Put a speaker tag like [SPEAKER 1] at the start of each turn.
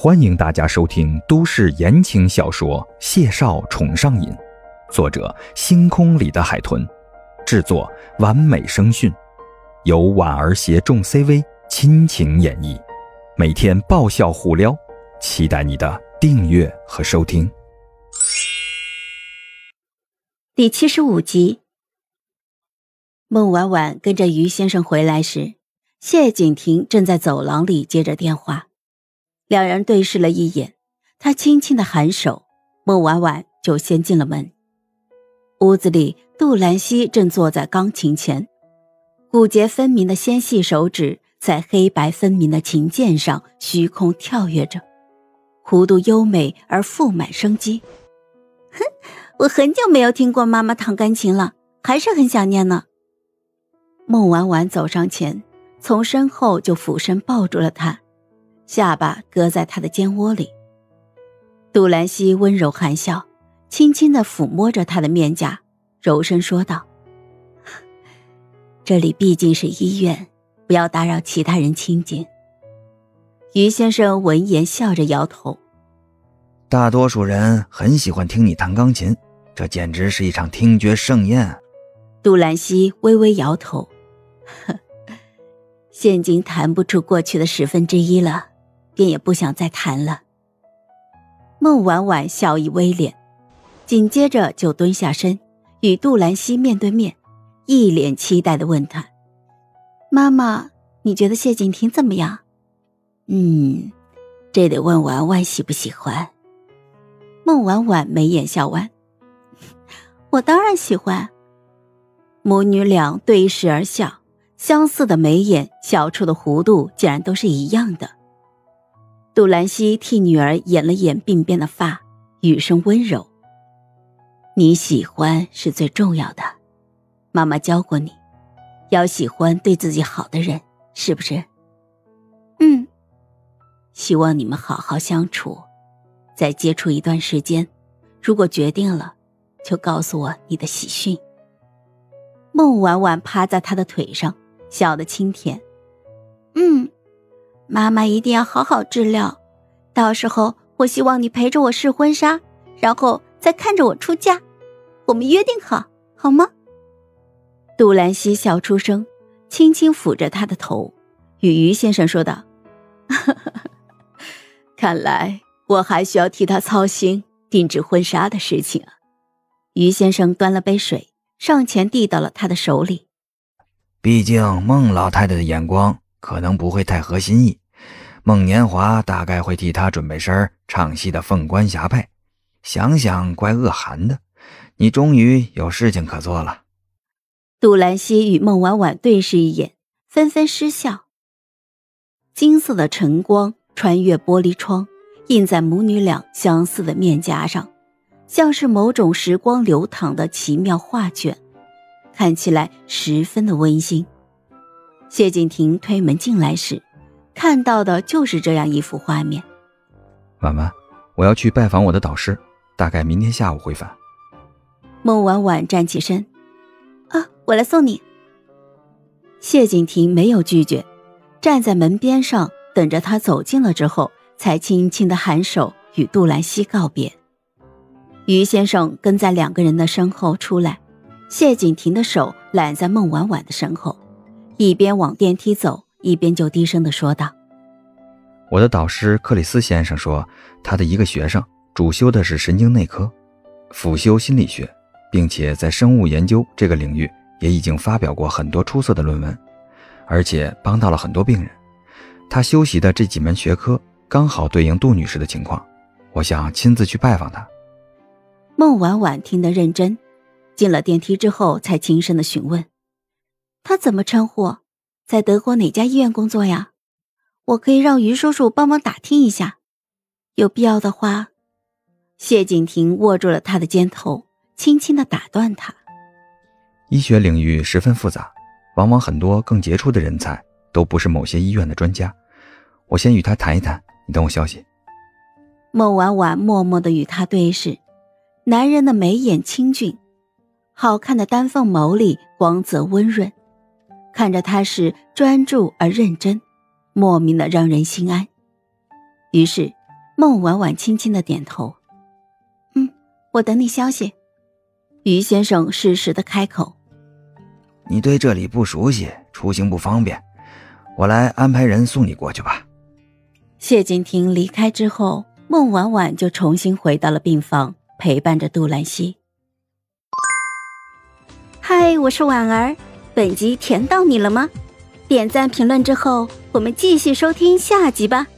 [SPEAKER 1] 欢迎大家收听都市言情小说《谢少宠上瘾》，作者：星空里的海豚，制作：完美声讯，由婉儿携众 CV 亲情演绎，每天爆笑互撩，期待你的订阅和收听。
[SPEAKER 2] 第七十五集，孟婉婉跟着于先生回来时，谢景亭正在走廊里接着电话。两人对视了一眼，他轻轻的颔首，孟婉婉就先进了门。屋子里，杜兰溪正坐在钢琴前，骨节分明的纤细手指在黑白分明的琴键上虚空跳跃着，弧度优美而富满生机。哼，我很久没有听过妈妈弹钢琴了，还是很想念呢。孟婉婉走上前，从身后就俯身抱住了他。下巴搁在他的肩窝里，杜兰溪温柔含笑，轻轻的抚摸着他的面颊，柔声说道：“这里毕竟是医院，不要打扰其他人清静。”于先生闻言笑着摇头：“
[SPEAKER 3] 大多数人很喜欢听你弹钢琴，这简直是一场听觉盛宴。”
[SPEAKER 2] 杜兰溪微微摇头：“现今弹不出过去的十分之一了。”便也不想再谈了。孟婉婉笑意微敛，紧接着就蹲下身，与杜兰溪面对面，一脸期待的问他：“妈妈，你觉得谢景亭怎么样？”“嗯，这得问婉婉喜不喜欢。”孟婉婉眉眼笑弯：“ 我当然喜欢。”母女俩对视而笑，相似的眉眼，笑出的弧度竟然都是一样的。杜兰西替女儿掩了掩鬓边的发，语声温柔：“你喜欢是最重要的，妈妈教过你，要喜欢对自己好的人，是不是？”“嗯。”“希望你们好好相处，再接触一段时间，如果决定了，就告诉我你的喜讯。”孟婉婉趴在他的腿上，笑得清甜：“嗯。”妈妈一定要好好治疗，到时候我希望你陪着我试婚纱，然后再看着我出嫁。我们约定好，好吗？杜兰溪笑出声，轻轻抚着他的头，与于先生说道：“看来我还需要替他操心定制婚纱的事情啊。”于先生端了杯水，上前递到了他的手里。
[SPEAKER 3] 毕竟孟老太太的眼光。可能不会太合心意，孟年华大概会替他准备身唱戏的凤冠霞帔，想想怪恶寒的。你终于有事情可做了。
[SPEAKER 2] 杜兰溪与孟婉婉对视一眼，纷纷失笑。金色的晨光穿越玻璃窗，映在母女俩相似的面颊上，像是某种时光流淌的奇妙画卷，看起来十分的温馨。谢景亭推门进来时，看到的就是这样一幅画面。
[SPEAKER 1] 婉婉，我要去拜访我的导师，大概明天下午回返。
[SPEAKER 2] 孟婉婉站起身，啊，我来送你。谢景亭没有拒绝，站在门边上等着他走近了之后，才轻轻的颔首与杜兰溪告别。于先生跟在两个人的身后出来，谢景亭的手揽在孟婉婉的身后。一边往电梯走，一边就低声的说道：“
[SPEAKER 1] 我的导师克里斯先生说，他的一个学生主修的是神经内科，辅修心理学，并且在生物研究这个领域也已经发表过很多出色的论文，而且帮到了很多病人。他修习的这几门学科刚好对应杜女士的情况，我想亲自去拜访他。”
[SPEAKER 2] 孟婉婉听得认真，进了电梯之后才轻声的询问。他怎么称呼？在德国哪家医院工作呀？我可以让于叔叔帮忙打听一下。有必要的话，谢景亭握住了他的肩头，轻轻的打断他。
[SPEAKER 1] 医学领域十分复杂，往往很多更杰出的人才都不是某些医院的专家。我先与他谈一谈，你等我消息。
[SPEAKER 2] 孟婉婉默默的与他对视，男人的眉眼清俊，好看的丹凤眸里光泽温润。看着他是专注而认真，莫名的让人心安。于是孟婉婉轻轻的点头：“嗯，我等你消息。”于先生适时的开口：“
[SPEAKER 1] 你对这里不熟悉，出行不方便，我来安排人送你过去吧。”
[SPEAKER 2] 谢景亭离开之后，孟婉婉就重新回到了病房，陪伴着杜兰溪。嗨，我是婉儿，本集甜到你了吗？点赞评论之后，我们继续收听下集吧。